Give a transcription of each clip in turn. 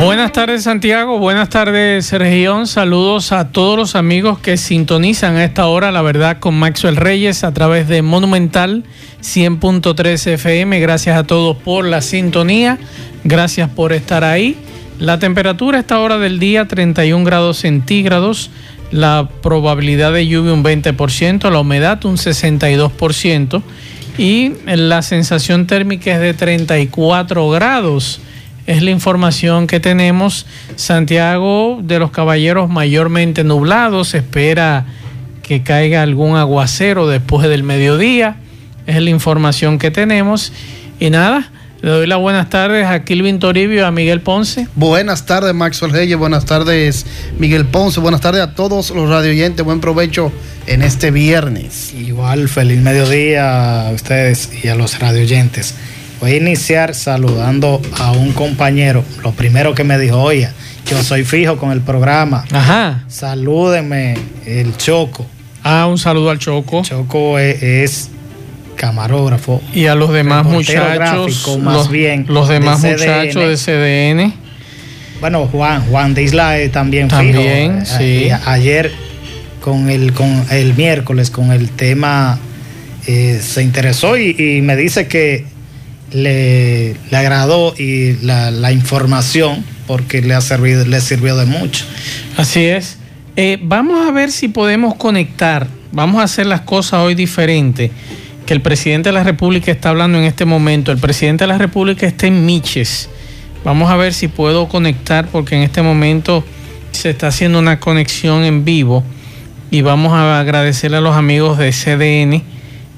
Buenas tardes Santiago, buenas tardes región, saludos a todos los amigos que sintonizan a esta hora, la verdad, con Maxwell Reyes a través de Monumental 100.3 FM. Gracias a todos por la sintonía, gracias por estar ahí. La temperatura a esta hora del día 31 grados centígrados, la probabilidad de lluvia un 20%, la humedad un 62% y la sensación térmica es de 34 grados es la información que tenemos. Santiago de los Caballeros mayormente nublado, se espera que caiga algún aguacero después del mediodía. Es la información que tenemos. Y nada, le doy las buenas tardes a Kilvin Toribio, a Miguel Ponce. Buenas tardes, Maxwell Reyes. Buenas tardes, Miguel Ponce. Buenas tardes a todos los radioyentes. Buen provecho en este viernes. Igual, feliz mediodía a ustedes y a los radioyentes. Voy a iniciar saludando a un compañero. Lo primero que me dijo, oye, yo soy fijo con el programa. Ajá. Salúdenme, el Choco. Ah, un saludo al Choco. Choco es, camarógrafo. Y a los demás muchachos. Más los, bien. Los demás muchachos de CDN. Bueno, Juan, Juan de Isla también, también sí. ayer con el, con el miércoles con el tema eh, se interesó y me dice que le, agradó y la, información porque le ha servido, le sirvió de mucho. Así es. Eh, vamos a ver si podemos conectar, vamos a hacer las cosas hoy diferente. Que el presidente de la República está hablando en este momento. El presidente de la República está en Miches. Vamos a ver si puedo conectar porque en este momento se está haciendo una conexión en vivo y vamos a agradecerle a los amigos de CDN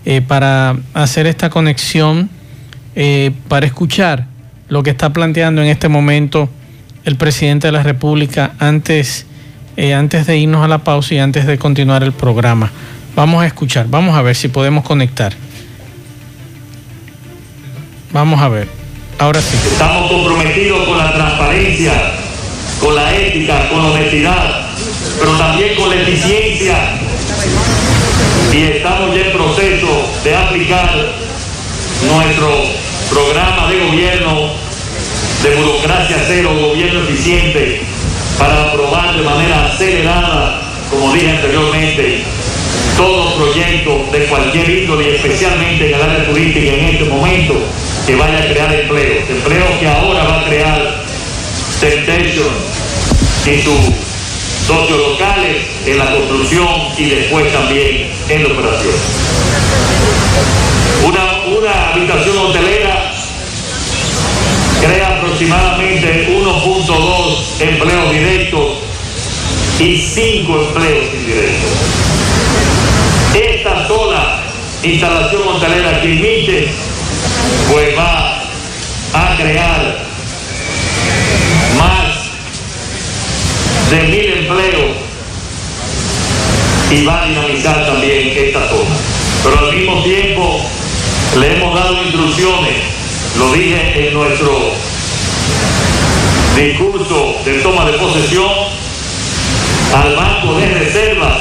eh, para hacer esta conexión eh, para escuchar lo que está planteando en este momento el presidente de la República antes, eh, antes de irnos a la pausa y antes de continuar el programa. Vamos a escuchar, vamos a ver si podemos conectar. Vamos a ver. Ahora sí. Estamos comprometidos con la transparencia, con la ética, con la honestidad, pero también con la eficiencia. Y estamos ya en proceso de aplicar nuestro programa de gobierno de burocracia cero, gobierno eficiente, para aprobar de manera acelerada, como dije anteriormente, todo proyecto de cualquier índole, y especialmente en el área turística en este momento, que vaya a crear empleo, empleo que ahora va a crear Temptation en sus socios locales, en la construcción y después también en la operación. Una, una habitación hotelera crea aproximadamente 1.2 empleos directos y 5 empleos indirectos. Esta sola instalación hotelera que emite, pues va a crear más de mil empleos y va a dinamizar también esta zona. Pero al mismo tiempo le hemos dado instrucciones, lo dije en nuestro discurso de toma de posesión, al Banco de Reservas,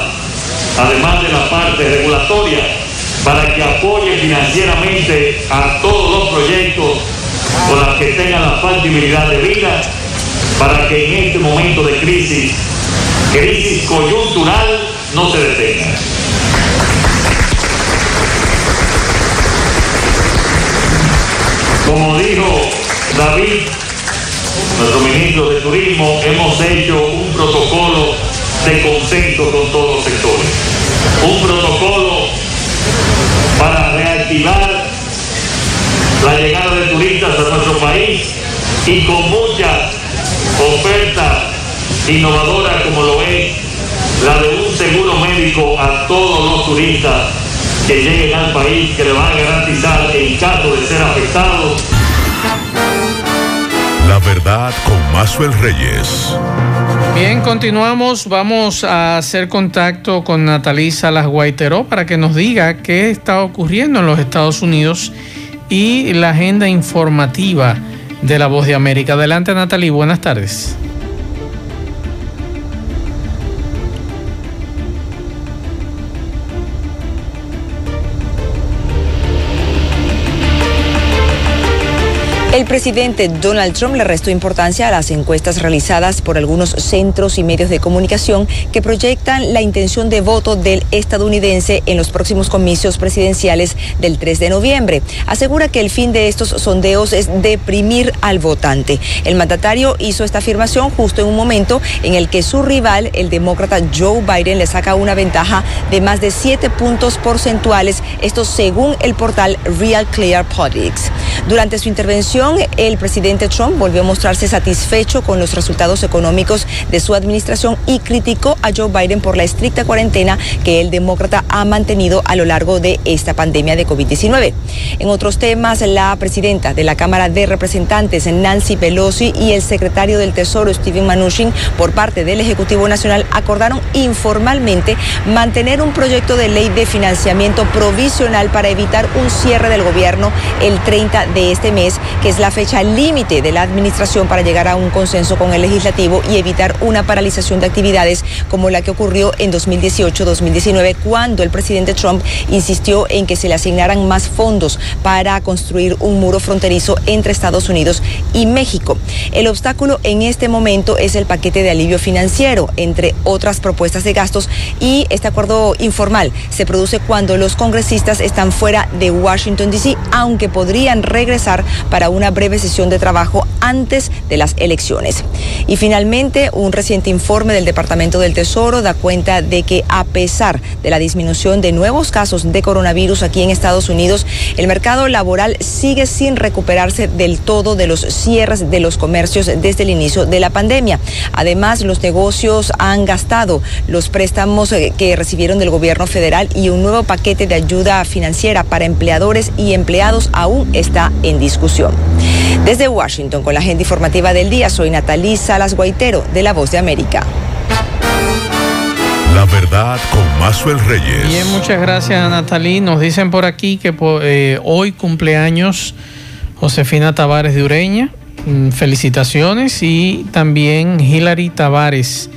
además de la parte regulatoria, para que apoye financieramente a todos los proyectos con los que tengan la factibilidad de vida, para que en este momento de crisis, crisis coyuntural, no se detenga. Como dijo David, nuestro ministro de Turismo, hemos hecho un protocolo de consenso con todos los sectores. Un protocolo para reactivar la llegada de turistas a nuestro país y con muchas ofertas innovadoras como lo es la de un seguro médico a todos los turistas que lleguen al país, que le van a garantizar en caso de ser afectados. La verdad con Mazuel Reyes. Bien, continuamos. Vamos a hacer contacto con Natalí Salas Guaiteró para que nos diga qué está ocurriendo en los Estados Unidos y la agenda informativa de la Voz de América. Adelante, Natalí. Buenas tardes. El presidente Donald Trump le restó importancia a las encuestas realizadas por algunos centros y medios de comunicación que proyectan la intención de voto del estadounidense en los próximos comicios presidenciales del 3 de noviembre. Asegura que el fin de estos sondeos es deprimir al votante. El mandatario hizo esta afirmación justo en un momento en el que su rival, el demócrata Joe Biden, le saca una ventaja de más de 7 puntos porcentuales, esto según el portal Real Clear Politics. Durante su intervención, el presidente Trump volvió a mostrarse satisfecho con los resultados económicos de su administración y criticó a Joe Biden por la estricta cuarentena que el demócrata ha mantenido a lo largo de esta pandemia de COVID-19. En otros temas, la presidenta de la Cámara de Representantes, Nancy Pelosi, y el secretario del Tesoro, Steven Mnuchin, por parte del Ejecutivo Nacional, acordaron informalmente mantener un proyecto de ley de financiamiento provisional para evitar un cierre del gobierno el 30 de este mes, que es la fecha límite de la administración para llegar a un consenso con el legislativo y evitar una paralización de actividades como la que ocurrió en 2018-2019 cuando el presidente Trump insistió en que se le asignaran más fondos para construir un muro fronterizo entre Estados Unidos y México. El obstáculo en este momento es el paquete de alivio financiero, entre otras propuestas de gastos, y este acuerdo informal se produce cuando los congresistas están fuera de Washington, D.C., aunque podrían regresar para una breve sesión de trabajo antes de las elecciones. Y finalmente, un reciente informe del Departamento del Tesoro da cuenta de que a pesar de la disminución de nuevos casos de coronavirus aquí en Estados Unidos, el mercado laboral sigue sin recuperarse del todo de los cierres de los comercios desde el inicio de la pandemia. Además, los negocios han gastado los préstamos eh, que recibieron del gobierno federal y un nuevo paquete de ayuda financiera para empleadores y empleados aún está en discusión. Desde Washington, con la agenda informativa del día, soy Natalí Salas Guaitero, de La Voz de América. La verdad con Mazuel Reyes. Bien, muchas gracias, Natalí. Nos dicen por aquí que eh, hoy cumpleaños Josefina Tavares de Ureña. Mm, felicitaciones. Y también Hilary Tavares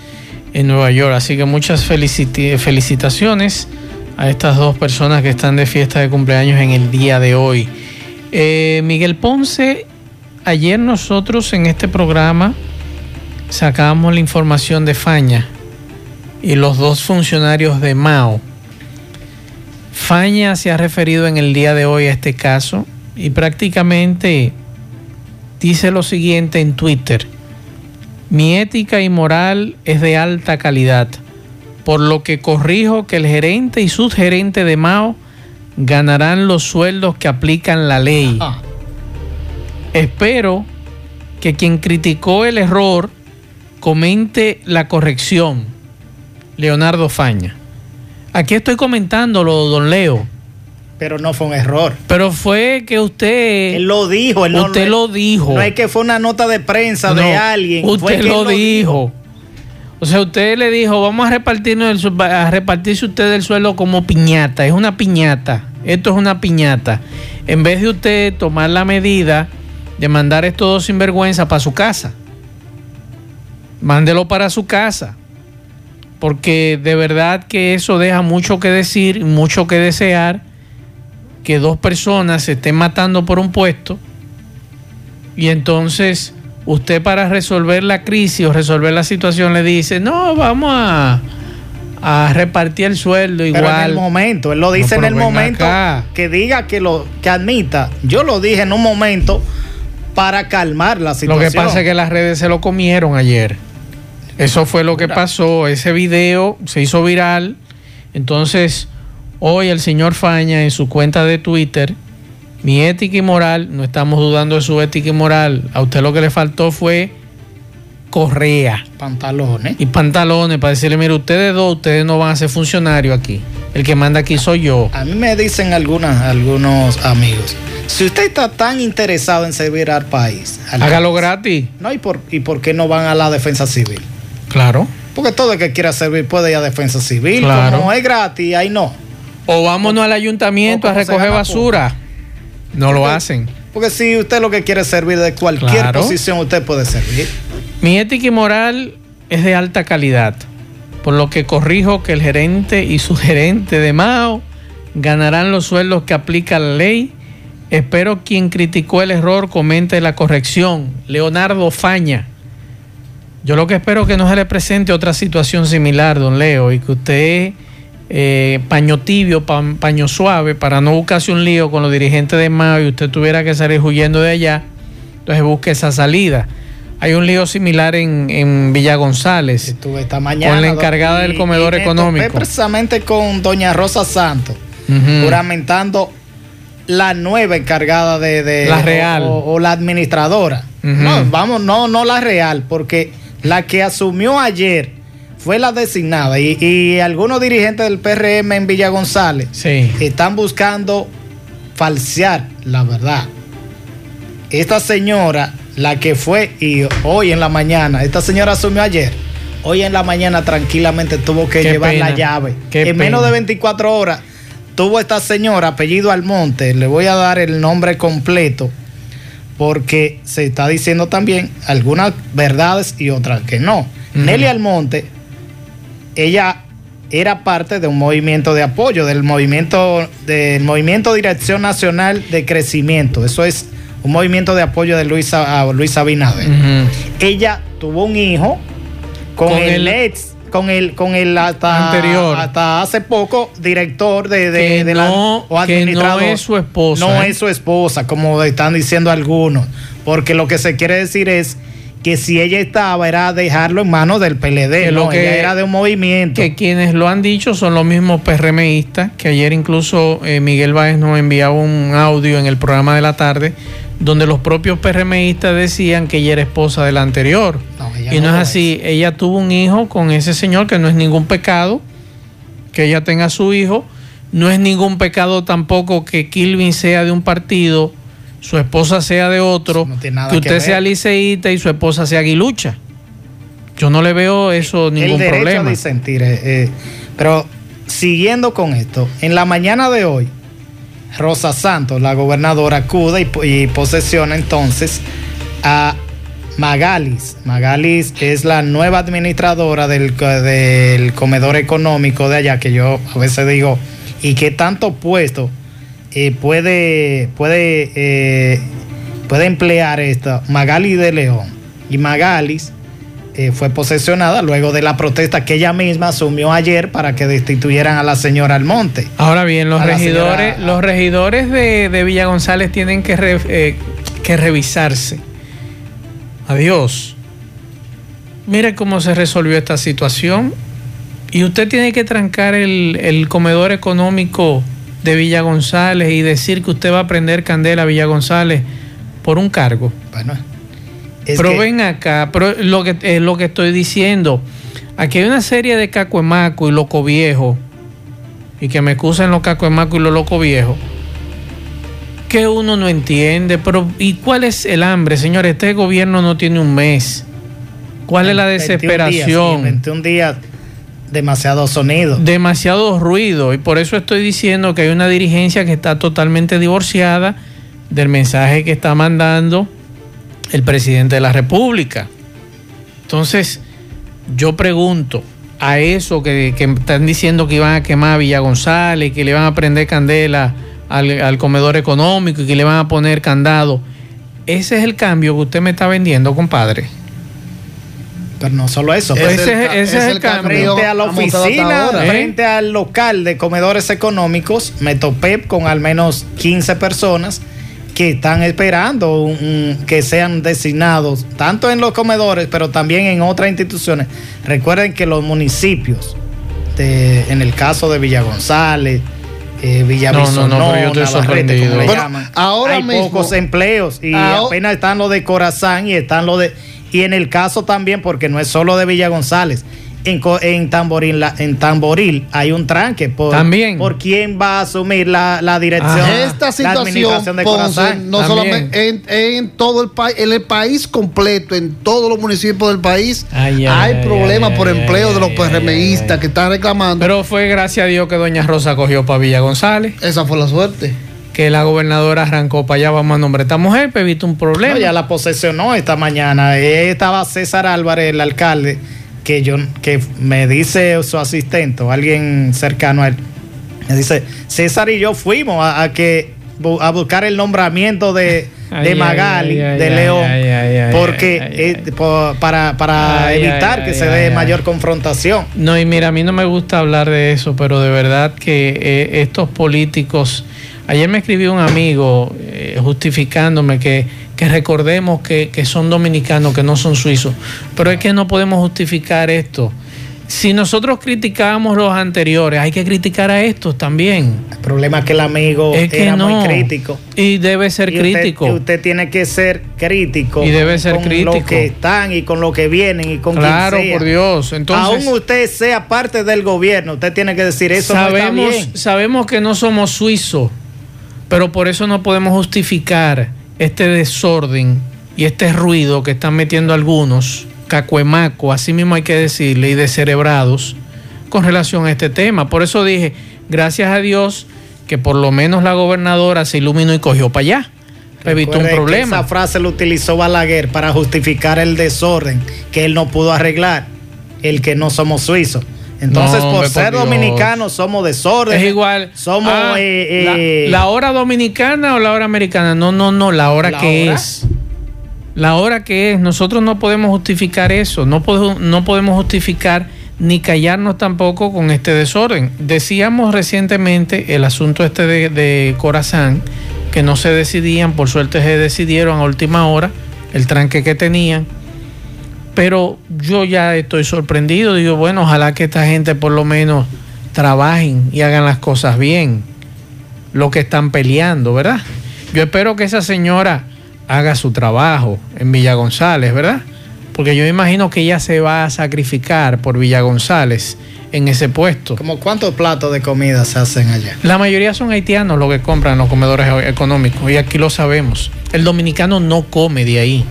en Nueva York. Así que muchas felicitaciones a estas dos personas que están de fiesta de cumpleaños en el día de hoy. Eh, Miguel Ponce, ayer nosotros en este programa sacamos la información de Faña y los dos funcionarios de Mao. Faña se ha referido en el día de hoy a este caso y prácticamente dice lo siguiente en Twitter. Mi ética y moral es de alta calidad, por lo que corrijo que el gerente y subgerente de Mao ganarán los sueldos que aplican la ley. Espero que quien criticó el error comente la corrección. Leonardo Faña. Aquí estoy comentándolo, don Leo. Pero no fue un error. Pero fue que usted. Él lo dijo. Él usted lo dijo. No es que fue una nota de prensa de alguien. Usted lo, dijo. O sea, usted le dijo, vamos a repartirnos el, a repartirse usted el suelo como piñata. Es una piñata. Esto es una piñata. En vez de usted tomar la medida de mandar estos dos sinvergüenza para su casa. Mándelo para su casa. Porque de verdad que eso deja mucho que decir, mucho que desear. Que dos personas se estén matando por un puesto. Y entonces usted para resolver la crisis o resolver la situación le dice, no, vamos a, a repartir el sueldo igual. Pero en el momento, él lo dice en el momento que diga que lo que admita. Yo lo dije en un momento para calmar la situación. Lo que pasa es que las redes se lo comieron ayer. Eso fue lo que pasó. Ese video se hizo viral. Entonces, hoy el señor Faña en su cuenta de Twitter mi ética y moral, no estamos dudando de su ética y moral. A usted lo que le faltó fue correa. Pantalones. Y pantalones para decirle, mire, ustedes dos, ustedes no van a ser funcionarios aquí. El que manda aquí soy yo. A mí me dicen algunas, algunos amigos, si usted está tan interesado en servir al país, hágalo gratis. No, ¿y por, ¿y por qué no van a la defensa civil? Claro. Porque todo el que quiera servir puede ir a defensa civil. Claro. Como es gratis, ahí no. O vámonos al ayuntamiento a recoger basura. No lo hacen. Porque si usted lo que quiere es servir de cualquier Claro. posición, usted puede servir. Mi ética y moral es de alta calidad, por lo que corrijo que el gerente y su gerente de Mao ganarán los sueldos que aplica la ley. Espero quien criticó el error comente la corrección. Leonardo Faña. Yo lo que espero es que no se le presente otra situación similar, don Leo, y que usted, eh, paño tibio, pa- paño suave, para no buscarse un lío con los dirigentes de Mao y usted tuviera que salir huyendo de allá, entonces busque esa salida. Hay un lío similar en, en Villa González. Estuve esta mañana. Con la encargada del comedor y económico. precisamente con doña Rosa Santos, Ujú. juramentando la nueva encargada de, de- La real. o, o la administradora. No, vamos, no, no la real, porque la que asumió ayer fue la designada y, y algunos dirigentes del PRM en Villa González Sí. están buscando falsear la verdad. Esta señora, la que fue y hoy en la mañana, esta señora asumió ayer, hoy en la mañana tranquilamente tuvo que Qué llevar pena. la llave. Qué en menos de 24 horas tuvo esta señora, apellido Almonte, le voy a dar el nombre completo porque se está diciendo también algunas verdades y otras que no. Nelly Almonte, ella era parte de un movimiento de apoyo, del movimiento, del movimiento Dirección Nacional de Crecimiento. Eso es un movimiento de apoyo de Luis, a Luis Abinader. Ella tuvo un hijo con, Con el, el- ex, con el, con el hasta, Anterior. hasta hace poco director de, de, Que de la no- o que no administrador. es su esposa, No ¿eh? es su esposa, como están diciendo algunos. Porque lo que se quiere decir es que si ella estaba, era dejarlo en manos del PLD. Que lo que- ella era de un movimiento. Que quienes lo han dicho son los mismos PRMistas, que ayer incluso eh, Miguel Báez nos enviaba un audio en el programa de la tarde, donde los propios PRMistas decían que ella era esposa de la anterior. No, y no, no es así, ella tuvo un hijo con ese señor, que no es ningún pecado que ella tenga su hijo, no es ningún pecado tampoco que Kilvin sea de un partido, su esposa sea de otro, Eso no tiene nada que usted sea liceísta y su esposa sea aguilucha. Yo no le veo eso ningún el derecho problema. a disentir. eh, eh, pero siguiendo con esto, en la mañana de hoy, Rosa Santos, la gobernadora, acude y, y posesiona entonces a Magalis. Magalis es la nueva administradora del comedor económico de allá, que yo a veces digo, ¿y qué tanto puesto eh, puede, puede, eh, puede emplear esta Magalis de León? Y Magalis eh, fue posesionada luego de la protesta que ella misma asumió ayer para que destituyeran a la señora Almonte. Ahora bien, los regidores, señora- los regidores de, de Villa González tienen que, re- eh, que revisarse. Adiós. Mire cómo se resolvió esta situación. Y usted tiene que trancar el, el comedor económico de Villa González y decir que usted va a prender candela a Villa González por un cargo. Bueno, es pero que- ven acá, pero lo que es lo que estoy diciendo. Aquí hay una serie de cacuemaco y loco viejo. Y que me excusen los cacuemacos y los loco viejos. Que uno no entiende. Pero, ¿y cuál es el hambre, señores? Este gobierno no tiene un mes. ¿Cuál es la 21 días, desesperación? sí, 21 días, demasiado sonido. demasiado ruido y por eso estoy diciendo que hay una dirigencia que está totalmente divorciada del mensaje que está mandando el presidente de la República. Entonces, yo pregunto a eso que, que están diciendo que iban a quemar a Villa González, que le van a prender candela al, al comedor económico y que le van a poner candado. Ese es el cambio que usted me está vendiendo, compadre. Pero no solo eso, Ese pues, Ese, el ca- ese es el cambio. frente a la oficina. ¿eh? frente al local de comedores económicos, me topé con al menos 15 personas que están esperando un- un- que sean designados, tanto en los comedores, pero también en otras instituciones. Recuerden que los municipios, de- en el caso de Villa González, eh, Villa No, no, no, pero yo estoy Navarrete, sorprendido. como le Bueno, llaman, ahora hay mismo- pocos empleos y Ahora- apenas están los de Corazán y están los de y en el caso también porque no es solo de Villa González en, en, Tamboril, la- en Tamboril hay un tranque por, También. por quién va a asumir la, la dirección. Esta la situación, administración de Ponce, no También. solamente en, en todo el país, en el país completo, en todos los municipios del país, Ay, ay, hay ay, problemas ay, por ay, empleo de los PRMistas que están reclamando. Pero fue gracias a Dios que doña Rosa cogió para Villa González, Esa fue la suerte. que la gobernadora arrancó para allá, vamos a nombrar esta mujer, para evitar un problema. No, ya la posesionó esta mañana. Eh, Estaba César Álvarez, el alcalde, que yo que me dice su asistente, o alguien cercano a él. Me dice, César y yo fuimos a, a que a buscar el nombramiento de, Ay, de ay, Magali, ay, ay, de León, porque eh, para, para evitar que se dé ay. mayor confrontación. No, y mira, a mí no me gusta hablar de eso, pero de verdad que eh, estos políticos, ayer me escribió un amigo eh, justificándome que, que recordemos que, que son dominicanos, que no son suizos, pero es que no podemos justificar esto. Si nosotros criticábamos los anteriores, hay que criticar a estos también. El problema es que el amigo Es que era no. muy crítico. Y debe ser Y usted- crítico. y Usted, tiene que ser crítico. Y debe ser con crítico. lo que están y con lo que vienen y con claro, quien sea. por Dios. Entonces, Aún usted sea parte del gobierno, usted tiene que decir eso no sabemos, está bien. sabemos que no somos suizos, pero por eso no podemos justificar este desorden y este ruido que están metiendo algunos, cacuemaco, así mismo hay que decirle, y descerebrados, con relación a este tema. Por eso dije, gracias a Dios que por lo menos la gobernadora se iluminó y cogió para allá. Evitó un problema. Esa frase lo utilizó Balaguer para justificar el desorden que él no pudo arreglar, el que no somos suizos. Entonces, No, por ser dominicanos, somos desorden. Es igual. Somos. Ah, eh, eh, la, la hora dominicana o la hora americana? No, no, no, la hora ¿La que hora? es. La hora que es. Nosotros no podemos justificar eso. No, podemos- no podemos justificar ni callarnos tampoco con este desorden. Decíamos recientemente el asunto este de, de Corazán, que no se decidían, por suerte se decidieron a última hora, el tranque que tenían. Pero yo ya estoy sorprendido. Digo, bueno, ojalá que esta gente por lo menos trabajen y hagan las cosas bien. Lo que están peleando, ¿verdad? Yo espero que esa señora haga su trabajo en Villa González, ¿verdad? Porque yo imagino que ella se va a sacrificar por Villa González en ese puesto. ¿Cómo cuántos platos de comida se hacen allá? La mayoría son haitianos los que compran en los comedores económicos y aquí lo sabemos. El dominicano no come de ahí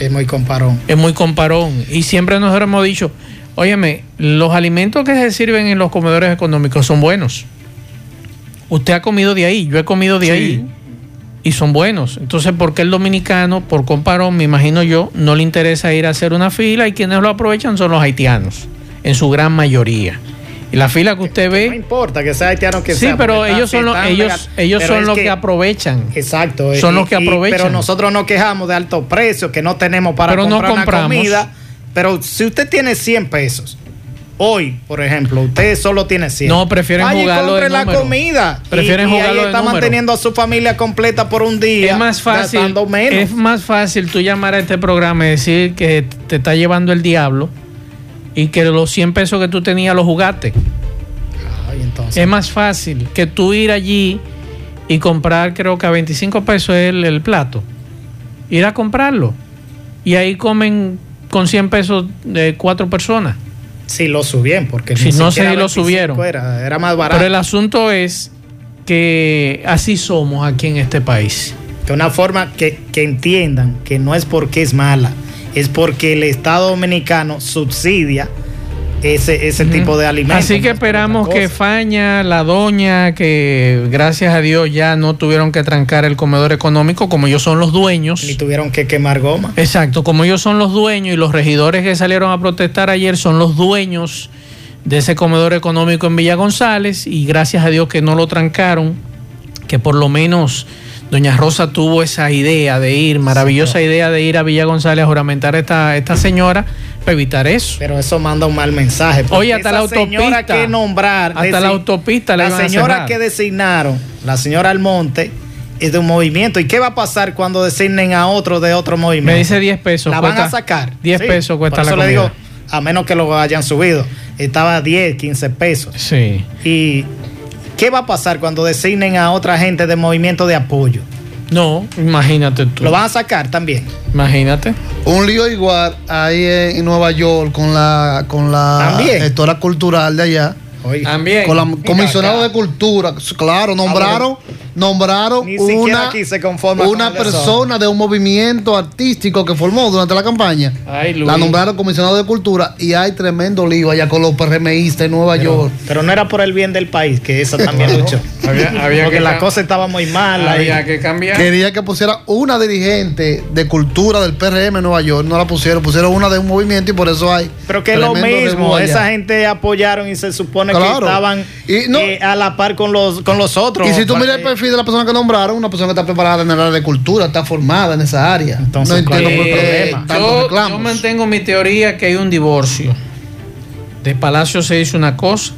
Es muy comparón. es muy comparón. Y siempre nosotros hemos dicho, óyeme, los alimentos que se sirven en los comedores económicos son buenos. Usted ha comido de ahí, yo he comido de Sí. ahí. Y son buenos. Entonces, ¿por qué el dominicano, por comparón, me imagino yo, no le interesa ir a hacer una fila y quienes lo aprovechan son los haitianos, en su gran mayoría? Y la fila que usted No ve, importa que sea haitiano que sí, sea. pero porque está- ellos son, los, ellos, ellos pero son los que, aprovechan. Exacto. Son y- los que y- aprovechan. pero nosotros nos quejamos de altos precios que no tenemos para Pero no comprar una comida. Pero si usted tiene 100 pesos, hoy, por ejemplo, usted solo tiene 100. No, prefieren y jugarlo de la número. comida. Prefieren y, y jugarlo ahí de está número. manteniendo a su familia completa por un día. Es más fácil, menos. es más fácil tú llamar a este programa y decir que te está llevando el diablo y que los 100 pesos que tú tenías los jugaste. Ay, entonces, Es más fácil que tú ir allí y comprar, creo que a 25 pesos el, el plato. Ir a comprarlo. Y ahí comen con 100 pesos de cuatro personas. si lo subieron, porque Si no sé si lo 25 subieron. Era, era más barato. Pero el asunto es que así somos aquí en este país. de una forma que, que entiendan que no es porque es mala, es porque el Estado Dominicano subsidia ese, ese tipo de alimentos. Así que esperamos que. Faña, la doña, que gracias a Dios ya no tuvieron que trancar el comedor económico, como ellos son los dueños. Ni tuvieron que quemar goma. Exacto, como ellos son los dueños y los regidores que salieron a protestar ayer son los dueños de ese comedor económico en Villa González y gracias a Dios que no lo trancaron, que por lo menos doña Rosa tuvo esa idea de ir, maravillosa idea de ir a Villa González a juramentar a esta, esta señora para evitar eso. Pero eso manda un mal mensaje. Oye, hasta la señora autopista. que nombrar. Hasta la autopista la La a señora que designaron, la señora Almonte, es de un movimiento. ¿Y qué va a pasar cuando designen a otro de otro movimiento? Me dice 10 pesos. La van a sacar. 10 Sí, pesos cuesta por la eso comida. le digo, a menos que lo hayan subido. Estaba a 10, 15 pesos. Sí. ¿Y qué va a pasar cuando designen a otra gente de movimiento de apoyo? No, imagínate tú. Lo van a sacar también. Imagínate. Un lío igual ahí en Nueva York con la con la También. gestora cultural de allá. Oye, También. Con la acá. de cultura, claro, nombraron, nombraron Ni una, aquí se una persona de un movimiento artístico que formó durante la campaña. Ay, Luis. La nombraron comisionado de cultura y hay tremendo lío allá con los PRMistas en Nueva York. Pero no era por el bien del país, que eso también luchó. Había, había Porque que la cosa estaba muy mal. ahí. había que cambiar. Quería que pusiera una dirigente de cultura del PRM en Nueva York, no la pusieron, pusieron una de un movimiento y por eso hay. Pero que es lo mismo, esa gente apoyaron y se supone que estaban Y no- eh, a la par con los, con los otros. Y si tú miras el perfil de la persona que nombraron, una persona que está preparada en el área de cultura, está formada en esa área. Entonces, no entiendo ¿cuál por es el qué problema? yo, yo mantengo mi teoría que hay un divorcio. De Palacio se dice una cosa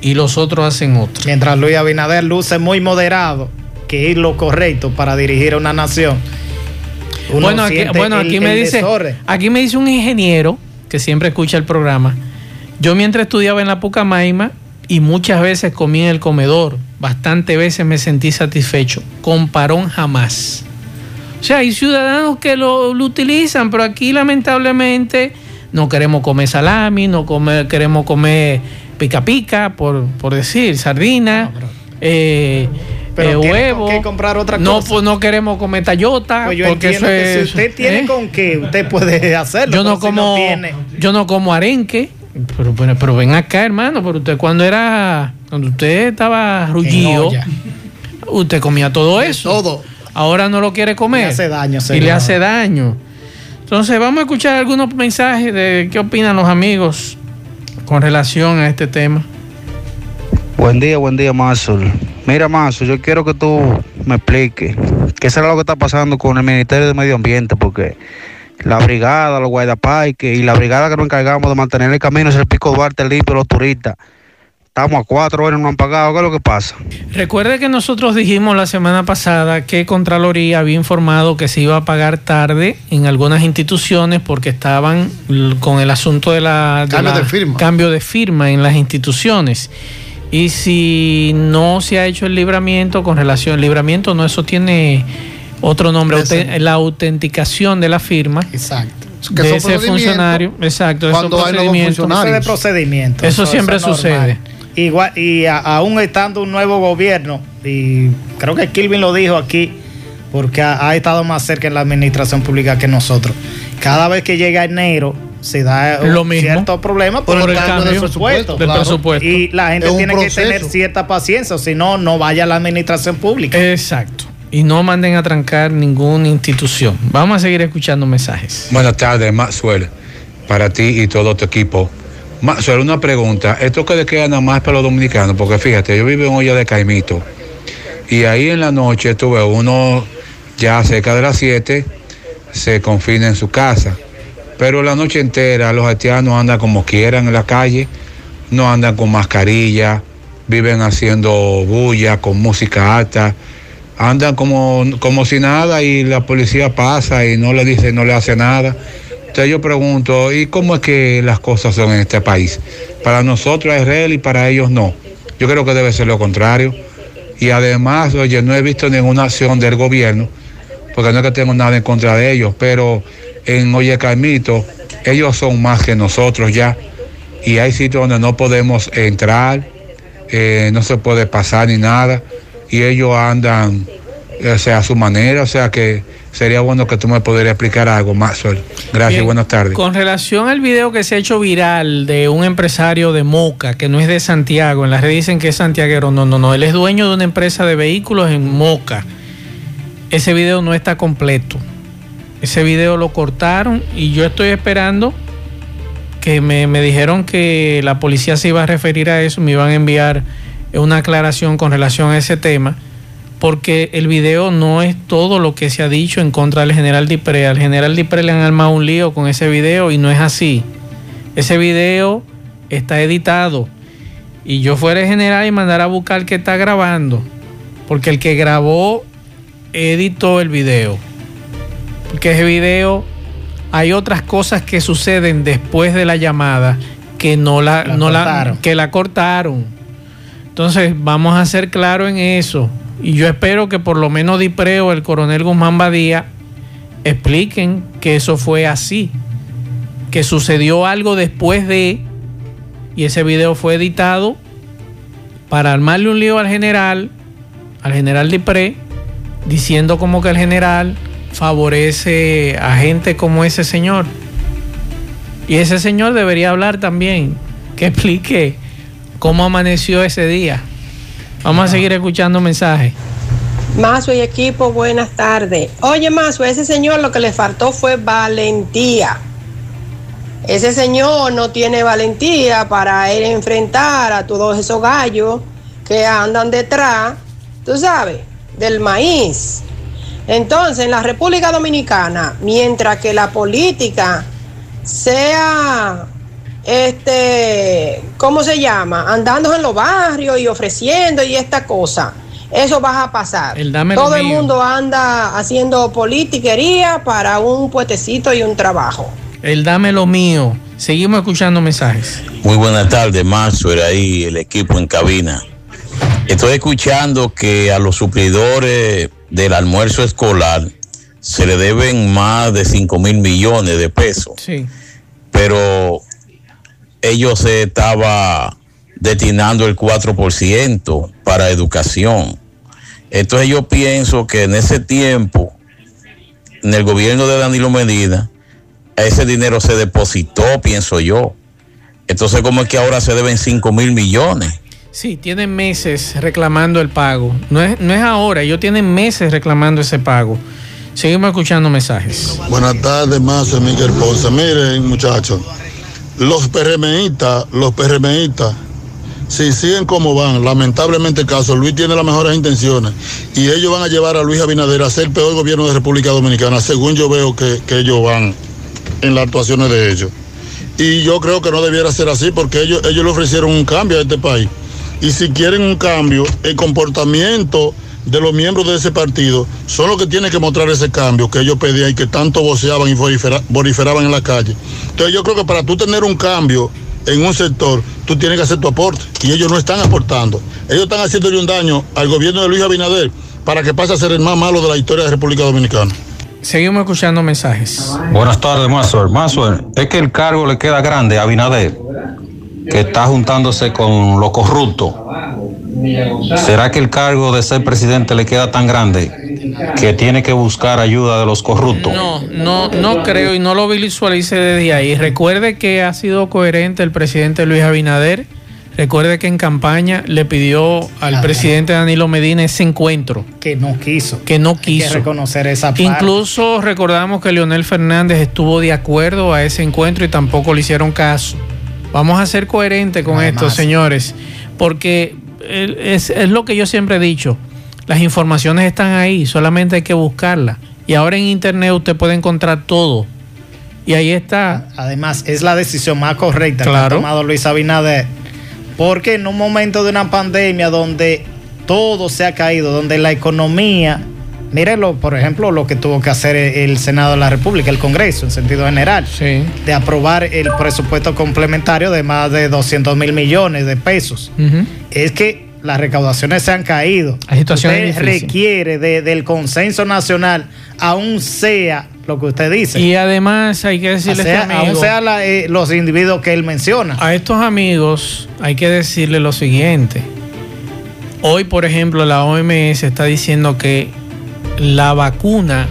y los otros hacen otra. Mientras Luis Abinader luce muy moderado, que es lo correcto para dirigir a una nación. Bueno, aquí, bueno, el- aquí me el dice, desorden. aquí me dice un ingeniero que siempre escucha el programa. Yo mientras estudiaba en la Pucamaima y muchas veces comí en el comedor, bastante veces me sentí satisfecho. Con parón jamás. O sea, hay ciudadanos que lo, lo utilizan, pero aquí lamentablemente no queremos comer salami, no comer- queremos comer pica pica, por, por decir, sardina, eh, Pero eh, huevo. con qué comprar otra no, cosa. pues no queremos comer tallota, Pues yo porque eso entiendo que es... si usted tiene ¿eh? con qué, usted puede hacerlo. Yo no si como, tiene- yo no como arenque. Pero, pero, pero ven acá, hermano. Pero usted cuando era, cuando usted estaba rullido, usted comía todo eso. Todo. Ahora no lo quiere comer. Le hace daño, Y señor. le hace daño. Entonces vamos a escuchar algunos mensajes de qué opinan los amigos con relación a este tema. Buen día, buen día, Mazul. Mira, Mazul, yo quiero que tú me expliques qué será lo que está pasando con el Ministerio de Medio Ambiente, porque la brigada, los guardaparques y la brigada que nos encargamos de mantener el camino es el Pico Duarte limpio los turistas. Estamos a cuatro horas y no han pagado. ¿Qué es lo que pasa? Recuerde que nosotros dijimos la semana pasada que Contraloría había informado que se iba a pagar tarde en algunas instituciones porque estaban con el asunto de la, Cambio la- de firma. cambio de firma en las instituciones. Y si no se ha hecho el libramiento con relación al libramiento, no, eso tiene otro nombre, Ese. la autenticación de la firma Exacto. Que de son ese funcionario. Exacto, esos cuando hay nuevos procedimientos. de procedimiento. Eso siempre es sucede. Igual, y a- aún estando un nuevo gobierno, y creo que Kilvin lo dijo aquí, porque ha, ha estado más cerca en la administración pública que nosotros. Cada vez que llega enero, se da un Lo mismo. cierto problema por, Por el cambio cambio del presupuesto. presupuesto, Del claro. presupuesto. Y la gente un tiene que tener cierta paciencia, o si no, no vaya a la administración pública. Exacto. Y no manden a trancar ninguna institución. Vamos a seguir escuchando mensajes. Buenas tardes, Maxwell, para ti y todo tu equipo. Maxwell, una pregunta. ¿Esto que le queda nada más para los dominicanos? Porque fíjate, yo vivo en Olla de Caimito. Y ahí en la noche tuve uno ya cerca de las 7, se confina en su casa. Pero la noche entera los haitianos andan como quieran en la calle, no andan con mascarilla, viven haciendo bulla, con música alta, andan como, como si nada y la policía pasa y no le dice, no le hace nada. Entonces yo pregunto, ¿y cómo es que las cosas son en este país? Para nosotros es real y para ellos no. Yo creo que debe ser lo contrario. Y además, oye, no he visto ninguna acción del gobierno, porque no es que tengo nada en contra de ellos, pero en Oye Carmito, ellos son más que nosotros ya. Y hay sitios donde no podemos entrar, eh, no se puede pasar ni nada, y ellos andan o sea, a su manera, o sea que sería bueno que tú me pudieras explicar algo, Maxwell. Gracias, Bien, buenas tardes. Con relación al video que se ha hecho viral de un empresario de Moca, que no es de Santiago, en las redes dicen que es santiaguero, no, no, no, él es dueño de una empresa de vehículos en Moca. Ese video no está completo. Ese video lo cortaron y yo estoy esperando que me, me dijeron que la policía se iba a referir a eso, me iban a enviar una aclaración con relación a ese tema porque el video no es todo lo que se ha dicho en contra del general Dipré. Al general Dipré le han armado un lío con ese video y no es así. Ese video está editado. Y yo fuera el general y mandara a buscar el que está grabando. Porque el que grabó editó el video. Porque ese video hay otras cosas que suceden después de la llamada que no la, La no la cortaron. que la cortaron. Entonces, vamos a ser claros en eso. Y yo espero que por lo menos Dipreo, el coronel Guzmán Badía, expliquen que eso fue así, que sucedió algo después de, y ese video fue editado para armarle un lío al general, al general Dipré, diciendo como que el general favorece a gente como ese señor. Y ese señor debería hablar también, que explique cómo amaneció ese día. Vamos a seguir escuchando mensajes. Mazo y equipo, buenas tardes. Oye, Mazo, ese señor lo que le faltó fue valentía. Ese señor no tiene valentía para ir a enfrentar a todos esos gallos que andan detrás, tú sabes, del maíz. Entonces, en la República Dominicana, mientras que la política sea, este, ¿cómo se llama? Andando en los barrios y ofreciendo y esta cosa, eso va a pasar. El dame lo Todo el mío. mundo anda haciendo politiquería para un puetecito y un trabajo. El dame lo mío. Seguimos escuchando mensajes. Muy buenas tardes, Mazo, era ahí el equipo en cabina. Estoy escuchando que a los suplidores del almuerzo escolar se le deben más de 5 mil millones de pesos, Sí. pero ellos se estaba destinando el 4% para educación. Entonces yo pienso que en ese tiempo, en el gobierno de Danilo Medina, ese dinero se depositó, pienso yo. Entonces, ¿cómo es que ahora se deben 5 mil millones? Sí, tienen meses reclamando el pago. No es, no es ahora, ellos tienen meses reclamando ese pago. Seguimos escuchando mensajes. Buenas tardes, Mazo y Miguel Ponce. Miren, muchachos, los PRMistas, los PRMistas, si siguen como van, lamentablemente el caso, Luis tiene las mejores intenciones y ellos van a llevar a Luis Abinader a ser el peor gobierno de República Dominicana, según yo veo que, que ellos van en las actuaciones de ellos. Y yo creo que no debiera ser así porque ellos, ellos le ofrecieron un cambio a este país. Y si quieren un cambio, el comportamiento de los miembros de ese partido son los que tienen que mostrar ese cambio que ellos pedían y que tanto voceaban y vorifera- voriferaban en la calle. Entonces yo creo que para tú tener un cambio en un sector, tú tienes que hacer tu aporte. Y ellos no están aportando. Ellos están haciéndole un daño al gobierno de Luis Abinader para que pase a ser el más malo de la historia de República Dominicana. Seguimos escuchando mensajes. Buenas tardes, Mazuel. Mazuel, es que el cargo le queda grande a Abinader, que está juntándose con los corruptos. ¿Será que el cargo de ser presidente le queda tan grande que tiene que buscar ayuda de los corruptos? No, no, no creo y no lo visualice desde ahí. Recuerde que ha sido coherente el presidente Luis Abinader. Recuerde que en campaña le pidió al presidente Danilo Medina ese encuentro. Que no quiso. Que no Hay que quiso. reconocer esa parte. Incluso recordamos que Leonel Fernández estuvo de acuerdo a ese encuentro y tampoco le hicieron caso. Vamos a ser coherentes con Además. esto, señores, porque es, es lo que yo siempre he dicho. Las informaciones están ahí, solamente hay que buscarlas. Y ahora en internet usted puede encontrar todo. Y ahí está. Además, es la decisión más correcta que Claro. ha tomado Luis Abinader. Porque en un momento de una pandemia donde todo se ha caído, donde la economía, mírenlo, por ejemplo, lo que tuvo que hacer el Senado de la República, el Congreso en sentido general, de aprobar el presupuesto complementario de más de 200 mil millones de pesos. Es que las recaudaciones se han caído. La situación Usted requiere de- del consenso nacional, aún sea lo que usted dice. Y además hay que decirle a este aún sea la- eh, los individuos que él menciona. A estos amigos hay que decirle lo siguiente. Hoy, por ejemplo, la OMS está diciendo que la vacuna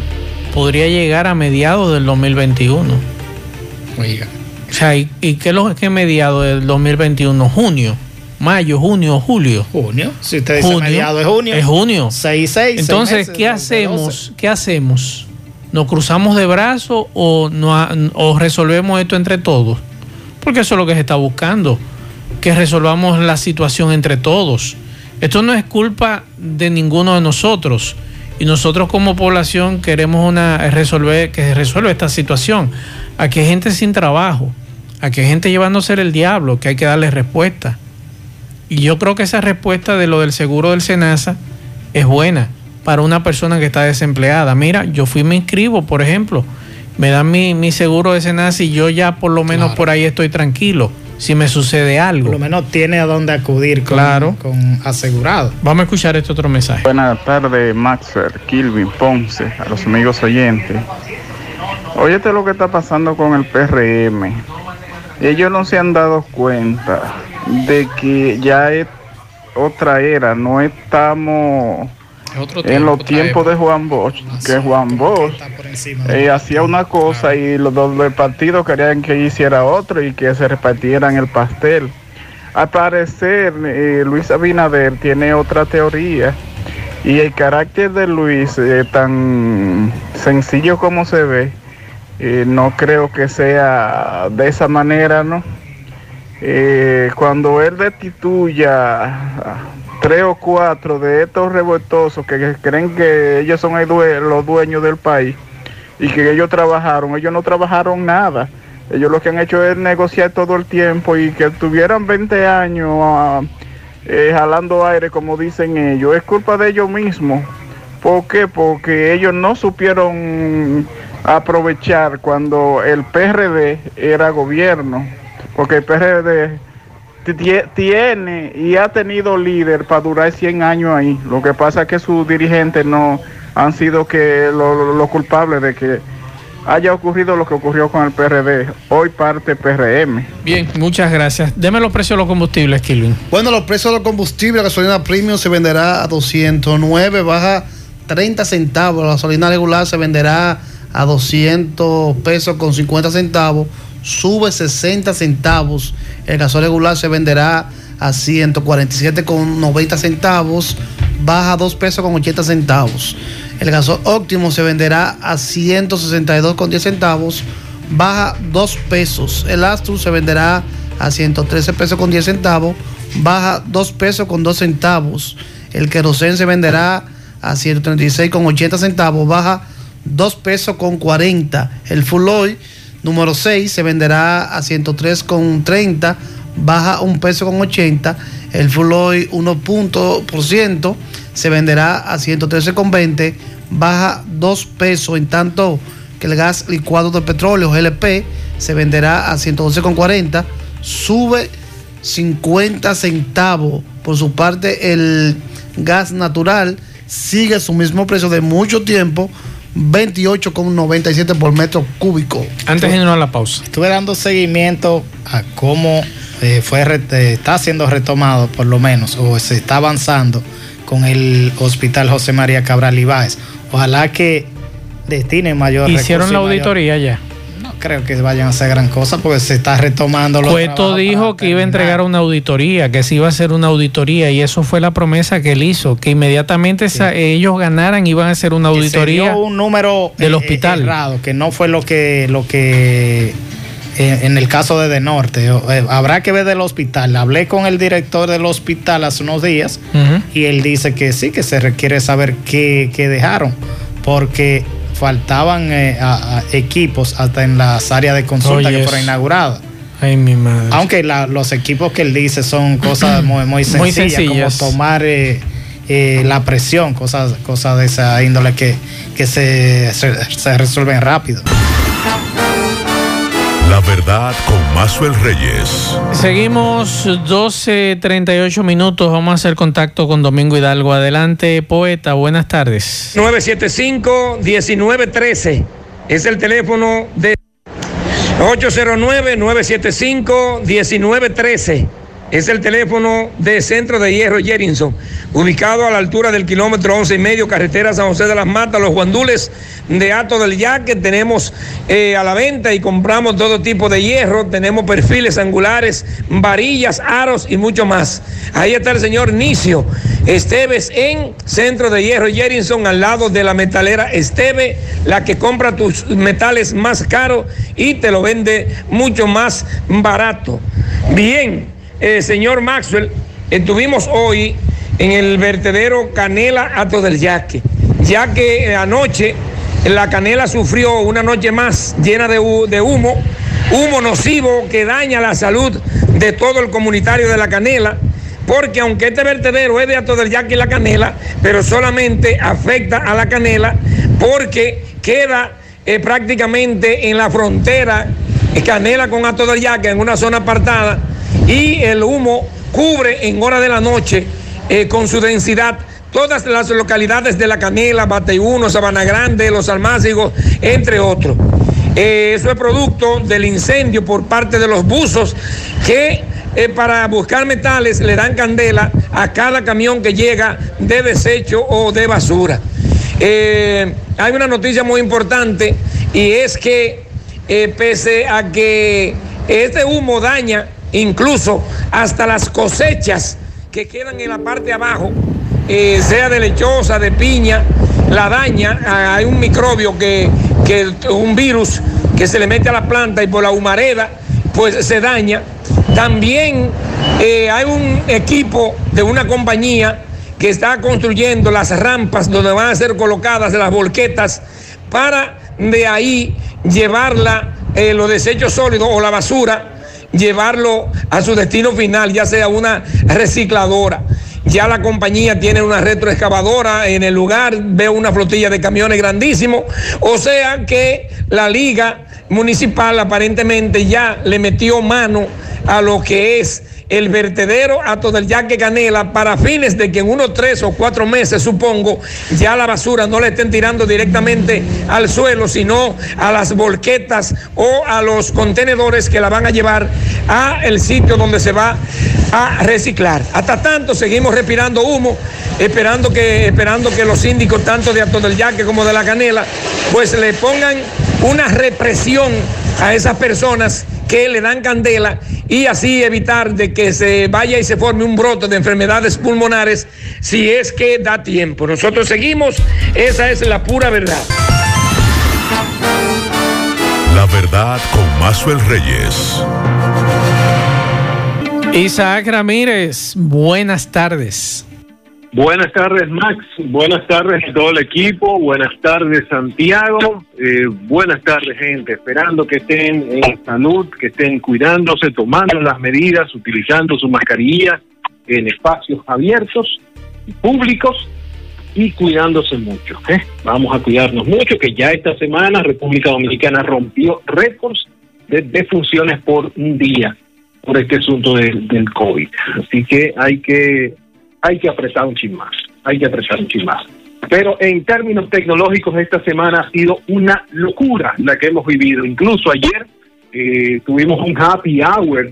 podría llegar a mediados del 2021. Oiga. O sea, ¿y, y qué es lo que mediados del 2021? Junio, mayo, junio, julio. Junio. Si usted dice mediados de junio. Es junio. Seis, seis, Entonces, seis meses, ¿qué hacemos? ¿Qué hacemos? ¿Nos cruzamos de brazos o, no o resolvemos esto entre todos? Porque eso es lo que se está buscando, que resolvamos la situación entre todos. Esto no es culpa de ninguno de nosotros. Y nosotros como población queremos una resolver, que se resuelva esta situación. Aquí hay gente sin trabajo, aquí hay gente llevándose el diablo, que hay que darle respuesta. Y yo creo que esa respuesta de lo del seguro del SENASA es buena para una persona que está desempleada. Mira, yo fui me inscribo, por ejemplo, me dan mi, mi seguro de SENASA y yo ya por lo menos por ahí estoy tranquilo. Si me sucede algo. Por lo menos tiene a dónde acudir con, Claro. con asegurado. Vamos a escuchar este otro mensaje. Buenas tardes, Maxwell, Kilvin, Ponce, a los amigos oyentes. Óyete lo que está pasando con el PRM. Ellos no se han dado cuenta de que ya es otra era, no estamos en los tiempos de Juan Bosch, que Juan Bosch eh, hacía una cosa y los dos del partido querían que hiciera otro y que se repartieran el pastel. Al parecer, eh, Luis Abinader tiene otra teoría y el carácter de Luis, eh, tan sencillo como se ve, eh, no creo que sea de esa manera, ¿no? Cuando él destituya tres o cuatro de estos revoltosos que, creen que ellos son los dueños del país y que ellos trabajaron, ellos no trabajaron nada. Ellos lo que han hecho es negociar todo el tiempo y que tuvieran 20 años eh, jalando aire, como dicen ellos, es culpa de ellos mismos. ¿Por qué? Porque ellos no supieron aprovechar cuando el PRD era gobierno. Porque el PRD tiene y ha tenido líder para durar 100 años ahí. Lo que pasa es que sus dirigentes no han sido que los lo culpables de que haya ocurrido lo que ocurrió con el PRD. Hoy parte PRM. Bien, muchas gracias. Deme los precios de los combustibles, Kilvin. Bueno, los precios de los combustibles, la gasolina premium se venderá a 209, baja 30 centavos. La gasolina regular se venderá a 200 pesos con 50 centavos, sube 60 centavos. El gasol regular se venderá a 147 con 90 centavos, baja 2 pesos con 80 centavos. El gasol óptimo se venderá a 162 con 10 centavos, baja 2 pesos. El Astro se venderá a 113 pesos con 10 centavos, baja 2 pesos con 2 centavos. El querosén se venderá a 136 con 80 centavos, baja 2 pesos con 40. El full número 6 se venderá a 103 con 30, baja 1 peso con 80. El oil 1% se venderá a 113 con 20, baja 2 pesos, en tanto que el gas licuado de petróleo GLP se venderá a 112 con 40, sube 50 centavos. Por su parte, el gas natural sigue su mismo precio de mucho tiempo, 28,97 por metro cúbico. Antes de irnos a la pausa. Estuve dando seguimiento a cómo eh, fue eh, está siendo retomado, por lo menos, o se está avanzando con el Hospital José María Cabral Ibáez. Ojalá que destinen mayor Hicieron la mayor- auditoría ya. Creo que vayan a hacer gran cosa porque se está retomando los Cueto dijo que iba a entregar una auditoría, que se iba a hacer una auditoría y eso fue la promesa que él hizo, que inmediatamente ellos ganaran iban a hacer una que se auditoría dio un número del eh, hospital. errado, que no fue lo que lo que eh, en el caso de De Norte eh, habrá que ver del hospital. Hablé con el director del hospital hace unos días y él dice que sí, que se requiere saber qué, qué dejaron, porque faltaban eh, a- a equipos hasta en las áreas de consulta que fueron inauguradas. Ay, mi madre. Aunque la- los equipos que él dice son cosas muy, muy sencillas. como tomar eh, eh, la presión, cosas, cosas de esa índole que, que se, se, se resuelven rápido. La verdad con Mazuel Reyes. Seguimos 12.38 minutos, vamos a hacer contacto con Domingo Hidalgo. Adelante, poeta, buenas tardes. 975-1913 es el teléfono de 809-975-1913 es el teléfono de Centro de Hierro Jerinson, ubicado a la altura del kilómetro 11 y medio, carretera San José de las Matas, los guandules de Ato del Yaque. Tenemos eh, a la venta y compramos todo tipo de hierro. Tenemos perfiles angulares, varillas, aros y mucho más. Ahí está el señor Nicio Esteves en Centro de Hierro Jerinson, al lado de la metalera Esteve, la que compra tus metales más caros y te lo vende mucho más barato. Bien, eh, señor Maxwell, estuvimos hoy en el vertedero Canela Ato Yaque, ya que anoche la canela sufrió una noche más llena de, hu- de humo, humo nocivo que daña la salud de todo el comunitario de la canela, porque aunque este vertedero es de Ato Yaque y la canela, pero solamente afecta a la canela porque queda eh, prácticamente en la frontera eh, Canela con Ato Yaque, en una zona apartada, y el humo cubre en hora de la noche eh, con su densidad todas las localidades de La Canela, Bateyuno, Sabana Grande, Los Almácigos, entre otros. Eh, eso es producto del incendio por parte de los buzos que eh, para buscar metales le dan candela a cada camión que llega de desecho o de basura. Hay una noticia muy importante y es que pese a que este humo daña incluso hasta las cosechas que quedan en la parte de abajo, sea de lechosa, de piña, la daña, hay un microbio que, que un virus que se le mete a la planta y por la humareda pues se daña. También eh, hay un equipo de una compañía que está construyendo las rampas donde van a ser colocadas las volquetas para de ahí llevarla, eh, los desechos sólidos o la basura, llevarlo a su destino final, ya sea una recicladora. Ya la compañía tiene una retroexcavadora en el lugar, veo una flotilla de camiones grandísimos. O sea que la liga municipal aparentemente ya le metió mano a lo que es el vertedero Ato del Yaque Canela para fines de que en unos tres o cuatro meses, supongo, ya la basura no le estén tirando directamente al suelo, sino a las volquetas o a los contenedores que la van a llevar a el sitio donde se va a reciclar. Hasta tanto seguimos respirando humo, esperando que, esperando que los síndicos, tanto de Ato del Yaque como de la Canela, pues le pongan una represión a esas personas que le dan candela y así evitar de que se vaya y se forme un brote de enfermedades pulmonares si es que da tiempo. Nosotros seguimos, esa es la pura verdad. La verdad con Mazuel Reyes. Isaac Ramírez, buenas tardes. Buenas tardes, Max. Buenas tardes todo el equipo. Buenas tardes, Santiago. Eh, buenas tardes, gente. Esperando que estén en salud, que estén cuidándose, tomando las medidas, utilizando su mascarilla en espacios abiertos y públicos y cuidándose mucho. Vamos a cuidarnos mucho, que ya esta semana República Dominicana rompió récords de defunciones por un día por este asunto del COVID. Así que hay que hay que apretar un chin más, hay que apretar un chin más. Pero en términos tecnológicos esta semana ha sido una locura la que hemos vivido. Incluso ayer eh, tuvimos un happy hour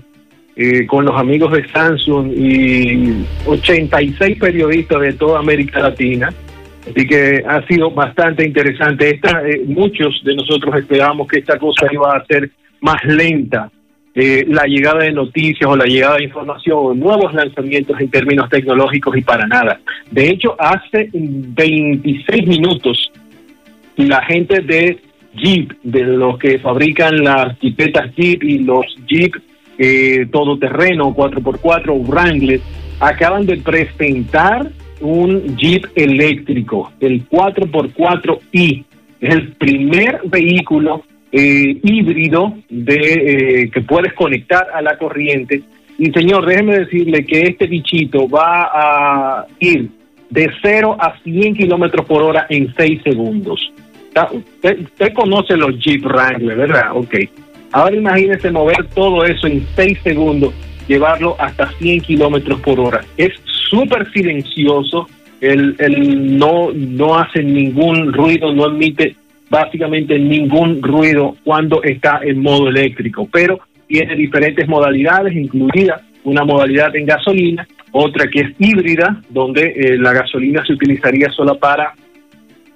eh, con los amigos de Samsung y 86 periodistas de toda América Latina. Así que ha sido bastante interesante. Esta, eh, muchos de nosotros esperábamos que esta cosa iba a ser más lenta eh, la llegada de noticias o la llegada de información o nuevos lanzamientos en términos tecnológicos y para nada. De hecho, hace 26 minutos la gente de Jeep, de los que fabrican las jipetas Jeep y los Jeep eh, todoterreno 4x4 Wrangler, acaban de presentar un Jeep eléctrico, el 4x4i. Es el primer vehículo eh, híbrido de eh, que puedes conectar a la corriente. Y señor, déjeme decirle que este bichito va a ir de 0 a 100 kilómetros por hora en 6 segundos. Usted, conoce los Jeep Wrangler, ¿verdad? Ok. Ahora imagínese mover todo eso en 6 segundos, llevarlo hasta 100 kilómetros por hora. Es súper silencioso, el, el no, no hace ningún ruido, no emite básicamente ningún ruido cuando está en modo eléctrico, pero tiene diferentes modalidades, incluida una modalidad en gasolina, otra que es híbrida, donde eh, la gasolina se utilizaría solo para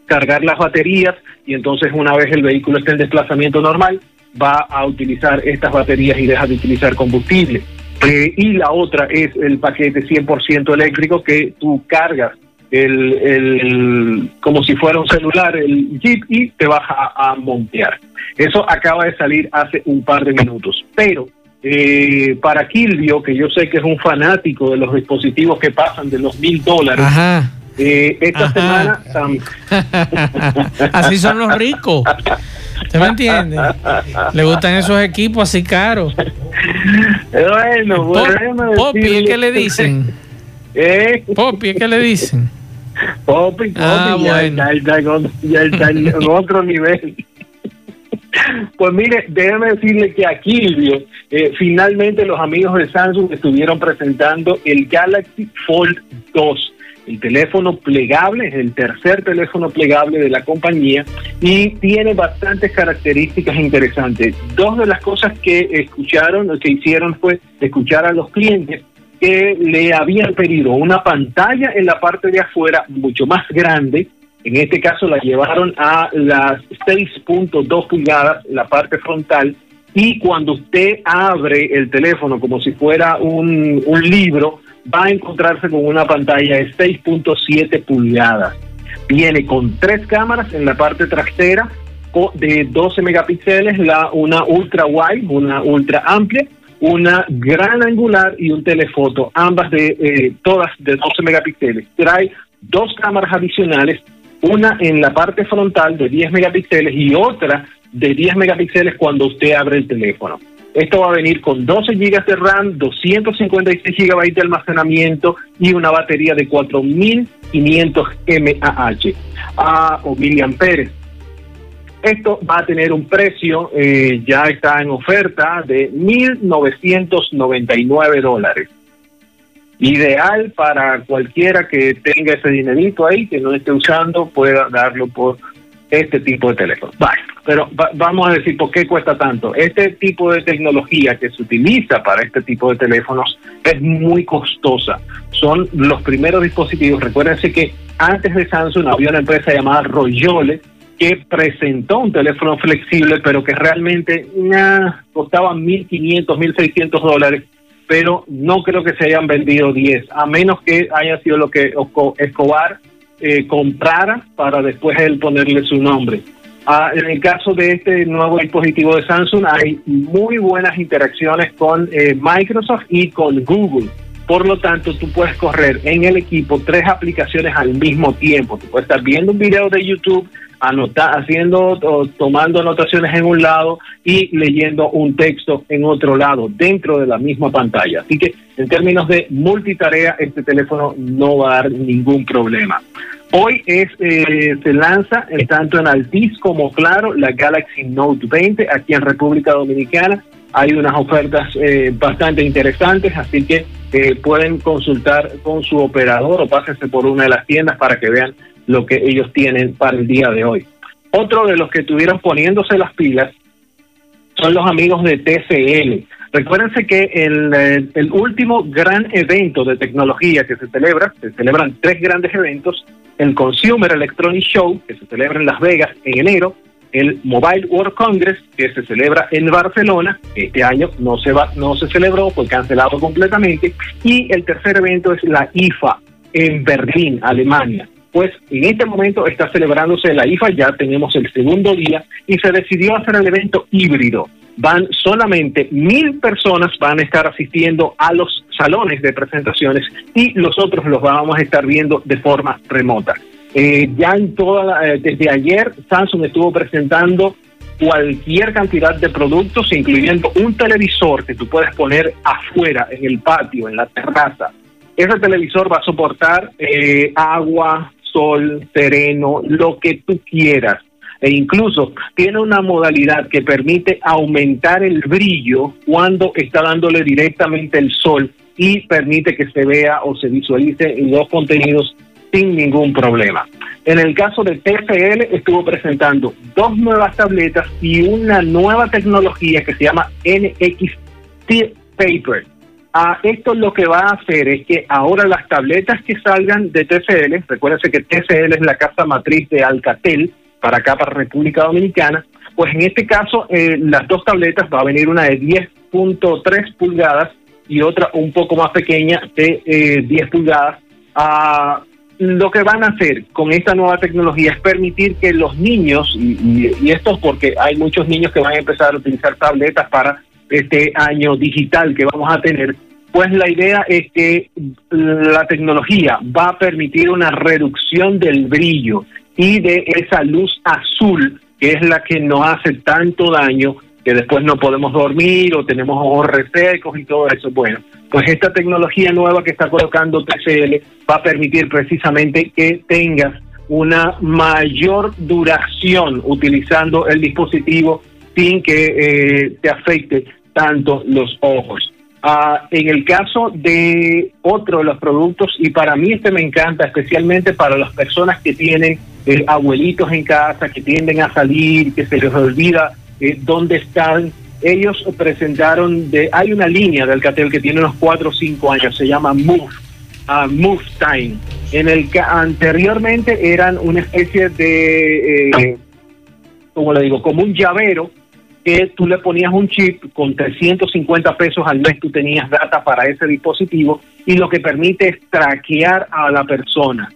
cargar las baterías y entonces una vez el vehículo esté en desplazamiento normal, va a utilizar estas baterías y deja de utilizar combustible. Eh, y la otra es el paquete 100% eléctrico que tú cargas el, el, como si fuera un celular, el Jeep, y te vas a, montear. Eso acaba de salir hace un par de minutos. Pero eh, para Kilvio, que yo sé que es un fanático de los dispositivos que pasan de los mil dólares, eh, esta semana... así son los ricos. ¿Usted me entiende? Le gustan esos equipos así caros. Bueno, bueno. Popi, ¿qué le dicen? ¿Eh? Popi, ¿qué le dicen? Ah, ya, está, en, otro nivel. Pues mire, déjeme decirle que aquí, eh, finalmente los amigos de Samsung estuvieron presentando el Galaxy Fold 2 el teléfono plegable, es el tercer teléfono plegable de la compañía y tiene bastantes características interesantes. Dos de las cosas que escucharon, que hicieron fue escuchar a los clientes que le habían pedido una pantalla en la parte de afuera mucho más grande. En este caso la llevaron a las 6.2 pulgadas, la parte frontal, y cuando usted abre el teléfono como si fuera un, un libro, va a encontrarse con una pantalla de 6.7 pulgadas. Viene con tres cámaras en la parte trasera de 12 megapíxeles, la, una ultra wide, una ultra amplia, una gran angular y un telefoto, ambas de eh, todas de 12 megapíxeles. Trae dos cámaras adicionales, una en la parte frontal de 10 megapíxeles y otra de 10 megapíxeles cuando usted abre el teléfono. Esto va a venir con 12 GB de RAM, 256 GB de almacenamiento y una batería de 4500 mAh ah, o miliamperes. Esto va a tener un precio, eh, ya está en oferta, de 1.999 dólares. Ideal para cualquiera que tenga ese dinerito ahí, que no esté usando, pueda darlo por este tipo de teléfono. Vale, pero vamos a decir por qué cuesta tanto. Este tipo de tecnología que se utiliza para este tipo de teléfonos es muy costosa. Son los primeros dispositivos. Recuérdense que antes de Samsung había una empresa llamada Royole que presentó un teléfono flexible, pero que realmente nah, costaba 1.500, 1.600 dólares, pero no creo que se hayan vendido 10, a menos que haya sido lo que Escobar eh, comprara para después él ponerle su nombre. Ah, en el caso de este nuevo dispositivo de Samsung hay muy buenas interacciones con eh, Microsoft y con Google. Por lo tanto, tú puedes correr en el equipo tres aplicaciones al mismo tiempo. Tú puedes estar viendo un video de YouTube, anotar, haciendo tomando anotaciones en un lado y leyendo un texto en otro lado, dentro de la misma pantalla. Así que en términos de multitarea, este teléfono no va a dar ningún problema. Hoy eh, se lanza tanto en Altis como Claro la Galaxy Note 20 aquí en República Dominicana. Hay unas ofertas eh, bastante interesantes, así que eh, pueden consultar con su operador o pásense por una de las tiendas para que vean lo que ellos tienen para el día de hoy. Otro de los que estuvieron poniéndose las pilas son los amigos de TCL. Recuérdense que el, el, último gran evento de tecnología que se celebra, se celebran tres grandes eventos, el Consumer Electronic Show, que se celebra en Las Vegas en enero, el Mobile World Congress, que se celebra en Barcelona, este año no se va, no se celebró, fue cancelado completamente, y el tercer evento es la IFA en Berlín, Alemania. Pues en este momento está celebrándose la IFA, ya tenemos el segundo día, y se decidió hacer el evento híbrido. Van solamente mil personas van a estar asistiendo a los salones de presentaciones y los otros los vamos a estar viendo de forma remota. Eh, ya en toda eh, desde ayer Samsung estuvo presentando cualquier cantidad de productos, incluyendo un televisor que tú puedes poner afuera, en el patio, en la terraza. Ese televisor va a soportar eh, agua, sol, sereno, lo que tú quieras. E incluso tiene una modalidad que permite aumentar el brillo cuando está dándole directamente el sol y permite que se vea o se visualice los contenidos sin ningún problema. En el caso de TFL estuvo presentando dos nuevas tabletas y una nueva tecnología que se llama NXT Paper. Ah, esto lo que va a hacer es que ahora las tabletas que salgan de TCL, recuérdense que TCL es la casa matriz de Alcatel para acá, para República Dominicana, pues en este caso eh, las dos tabletas va a venir una de 10.3 pulgadas y otra un poco más pequeña de 10 eh, pulgadas. Ah, lo que van a hacer con esta nueva tecnología es permitir que los niños, y, esto es porque hay muchos niños que van a empezar a utilizar tabletas para este año digital que vamos a tener, pues la idea es que la tecnología va a permitir una reducción del brillo y de esa luz azul que es la que nos hace tanto daño que después no podemos dormir o tenemos ojos resecos y todo eso. Bueno, pues esta tecnología nueva que está colocando TCL va a permitir precisamente que tengas una mayor duración utilizando el dispositivo sin que eh, te afecte tanto los ojos. Ah, en el caso de otro de los productos, y para mí este me encanta, especialmente para las personas que tienen eh, abuelitos en casa, que tienden a salir, que se les olvida eh, dónde están, ellos presentaron, de hay una línea de Alcatel que tiene unos 4 o 5 años, se llama Move, Move Time, en el que anteriormente eran una especie de, eh, como le digo, como un llavero que tú le ponías un chip con 350 pesos al mes, tú tenías data para ese dispositivo y lo que permite es traquear a la persona.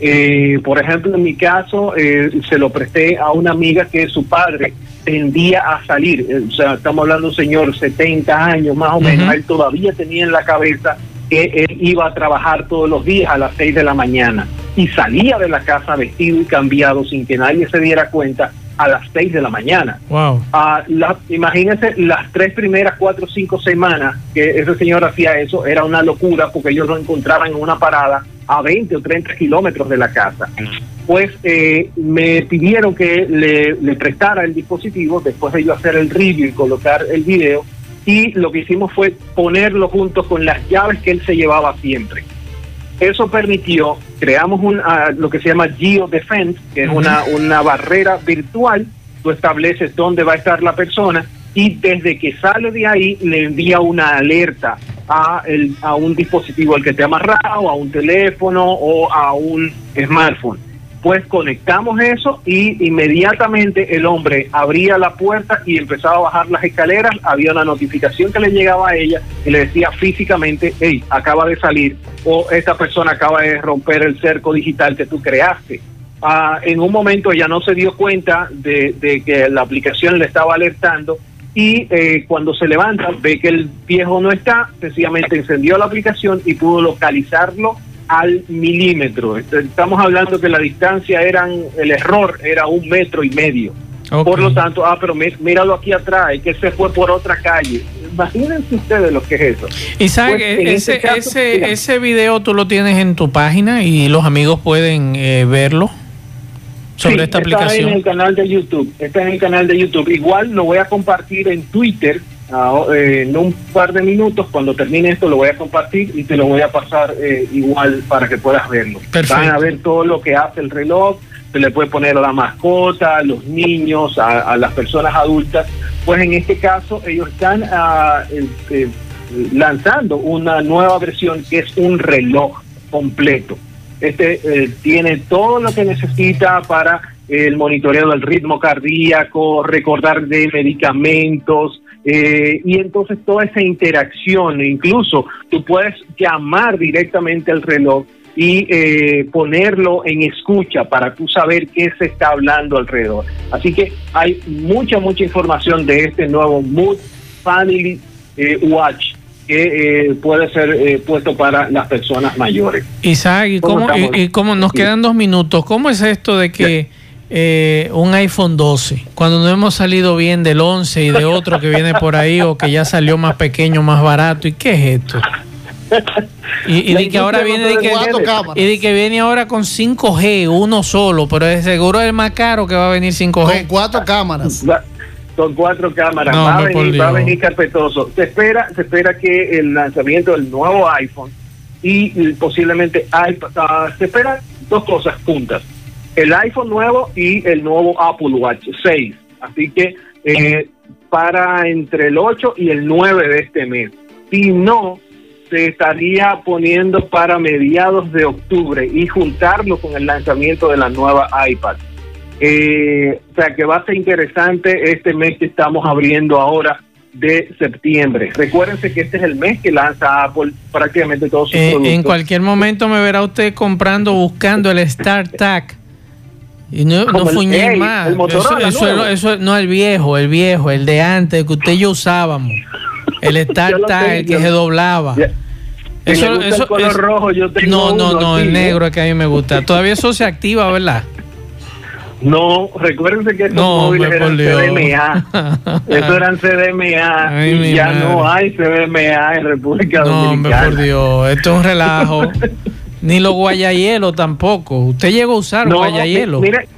Eh, por ejemplo, en mi caso, eh, se lo presté a una amiga que su padre tendía a salir, eh, o sea, estamos hablando de un señor 70 años más o menos, él todavía tenía en la cabeza que él iba a trabajar todos los días a las 6 de la mañana y salía de la casa vestido y cambiado sin que nadie se diera cuenta a las 6 de la mañana. Wow. Ah, la- imagínense las tres primeras cuatro o cinco semanas que ese señor hacía eso, era una locura porque ellos lo encontraban en una parada a 20 o 30 kilómetros de la casa. Pues eh, me pidieron que le, le prestara el dispositivo, después de yo hacer el review y colocar el video, y lo que hicimos fue ponerlo junto con las llaves que él se llevaba siempre. Eso permitió, creamos un, ah, lo que se llama Geodefense, que es una, una barrera virtual. Tú estableces dónde va a estar la persona y desde que sale de ahí le envía una alerta a, el, a un dispositivo al que te ha amarrado, a un teléfono o a un smartphone. Pues conectamos eso y inmediatamente el hombre abría la puerta y empezaba a bajar las escaleras. Había una notificación que le llegaba a ella y le decía físicamente, hey, acaba de salir o esta persona acaba de romper el cerco digital que tú creaste. Ah, en un momento ella no se dio cuenta de, de que la aplicación le estaba alertando y eh, cuando se levanta ve que el viejo no está, sencillamente encendió la aplicación y pudo localizarlo al milímetro. Estamos hablando que la distancia eran, el error era un metro y medio. Por lo tanto, ah, pero míralo aquí atrás, que se fue por otra calle. Imagínense ustedes lo que es eso. Y sabes Pues, ese, este caso, ese, mira, ese video tú lo tienes en tu página y los amigos pueden eh, verlo sobre Sí, esta Está en aplicación. el canal de YouTube. Está en el canal de YouTube. Igual lo voy a compartir en Twitter ah, eh, en un par de minutos. Cuando termine esto lo voy a compartir y te lo voy a pasar eh, igual para que puedas verlo. Perfecto. Van a ver todo lo que hace el reloj. Se le puede poner a la mascota, a los niños, a, a las personas adultas. Pues en este caso ellos están ah, eh, eh, lanzando una nueva versión que es un reloj completo. Este eh, tiene todo lo que necesita para el monitoreo del ritmo cardíaco, recordar de medicamentos, eh, y entonces toda esa interacción, incluso tú puedes llamar directamente al reloj y eh, ponerlo en escucha para tú saber qué se está hablando alrededor. Así que hay mucha, mucha información de este nuevo Mood Family eh, Watch que eh, puede ser eh, puesto para las personas mayores. Isaac, ¿y ¿Cómo cómo, y, estamos? y cómo nos Sí. quedan dos minutos? ¿Cómo es esto de que eh, un iPhone 12, cuando no hemos salido bien del 11 y de otro que viene por ahí o que ya salió más pequeño, más barato? ¿Y qué es esto? Y, y de que ahora viene de que, y de que viene ahora con 5G, uno solo, pero de seguro es el más caro que va a venir 5G. Con cuatro cámaras. Con cuatro cámaras, No, va, a venir, va a venir carpetoso. Se espera, se espera que el lanzamiento del nuevo iPhone y posiblemente iPad, ah, se esperan dos cosas juntas. El iPhone nuevo y el nuevo Apple Watch 6. Así que eh, para entre el 8 y el 9 de este mes. Si no, se estaría poniendo para mediados de octubre y juntarlo con el lanzamiento de la nueva iPad. Eh, o sea que va a ser interesante este mes que estamos abriendo ahora de septiembre. Recuérdense que este es el mes que lanza Apple prácticamente todos sus Eh, productos. en cualquier momento me verá usted comprando, buscando el StarTAC. Y no, no fuñé más. el eso, eso- eso- no, el viejo, el viejo, el de antes, que usted y yo usábamos. El StarTAC, el que se doblaba. Le gusta el color rojo, yo tengo no, no, uno no, aquí, el ¿eh? negro es que a mí me gusta. Todavía eso se activa, ¿verdad? No, recuérdense que estos No, móviles eran. CDMA. Eso eran CDMA Ay, y ya madre. no hay CDMA en República No, hombre, Dominicana. por Dios, esto es un relajo. Ni los guayayelos tampoco. ¿Usted llegó a usar No, guayayelos? mi- mire,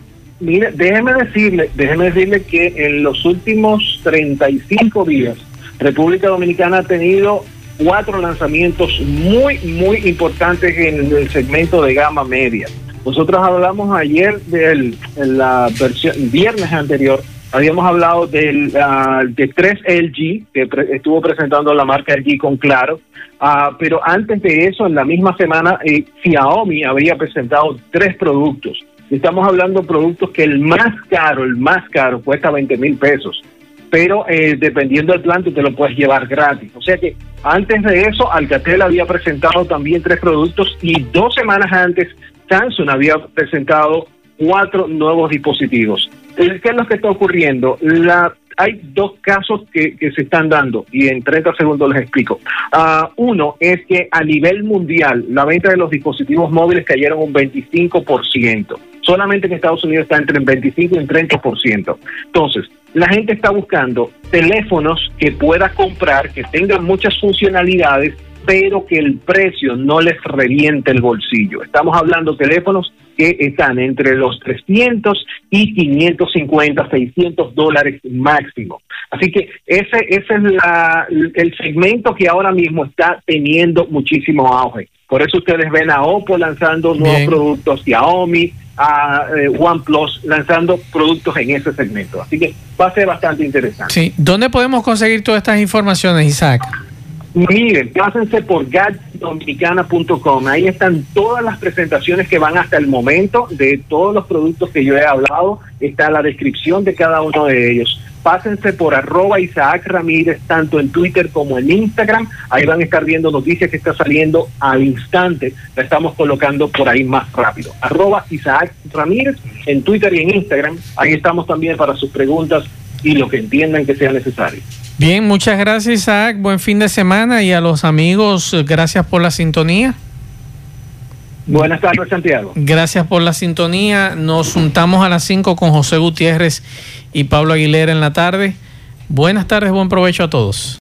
Mire, déjeme decirle, déjeme decirle que en los últimos 35 días, República Dominicana ha tenido cuatro lanzamientos muy, muy importantes en el segmento de gama media. Nosotros hablamos ayer del en la versión, viernes anterior, habíamos hablado del, ah, de 3 LG, que pre- estuvo presentando la marca LG con Claro, Ah, pero antes de eso, en la misma semana, eh, Xiaomi habría presentado tres productos. Estamos hablando de productos que el más caro, el más caro, cuesta 20 mil pesos. Pero eh, dependiendo del plan, tú te lo puedes llevar gratis. O sea que antes de eso, Alcatel había presentado también tres productos y dos semanas antes, Samsung había presentado cuatro nuevos dispositivos. ¿Qué es lo que está ocurriendo? La, hay dos casos que, que se están dando y en 30 segundos les explico. Ah, uno es que a nivel mundial la venta de los dispositivos móviles cayeron un 25%. Solamente en Estados Unidos está entre el 25 y el 30%. Entonces, la gente está buscando teléfonos que pueda comprar, que tengan muchas funcionalidades, pero que el precio no les reviente el bolsillo. Estamos hablando de teléfonos que están entre los 300 y 550, 600 dólares máximo. Así que ese, ese es la, el segmento que ahora mismo está teniendo muchísimo auge. Por eso ustedes ven a Oppo lanzando nuevos Bien. productos, Xiaomi, a eh, OnePlus lanzando productos en ese segmento. Así que va a ser bastante interesante. Sí. ¿Dónde podemos conseguir todas estas informaciones, Isaac? Miren, pásense por gadgetdominicana.com. Ahí están todas las presentaciones que van hasta el momento de todos los productos que yo he hablado. Está la descripción de cada uno de ellos. Pásense por arroba Isaac Ramírez, tanto en Twitter como en Instagram. Ahí van a estar viendo noticias que está saliendo al instante. La estamos colocando por ahí más rápido. Arroba Isaac Ramírez en Twitter y en Instagram. Ahí estamos también para sus preguntas y lo que entiendan que sea necesario. Bien, muchas gracias, Isaac. Buen fin de semana y a los amigos, gracias por la sintonía. Buenas tardes, Santiago. Gracias por la sintonía. Nos juntamos a las 5 con José Gutiérrez y Pablo Aguilera en la tarde. Buenas tardes, buen provecho a todos.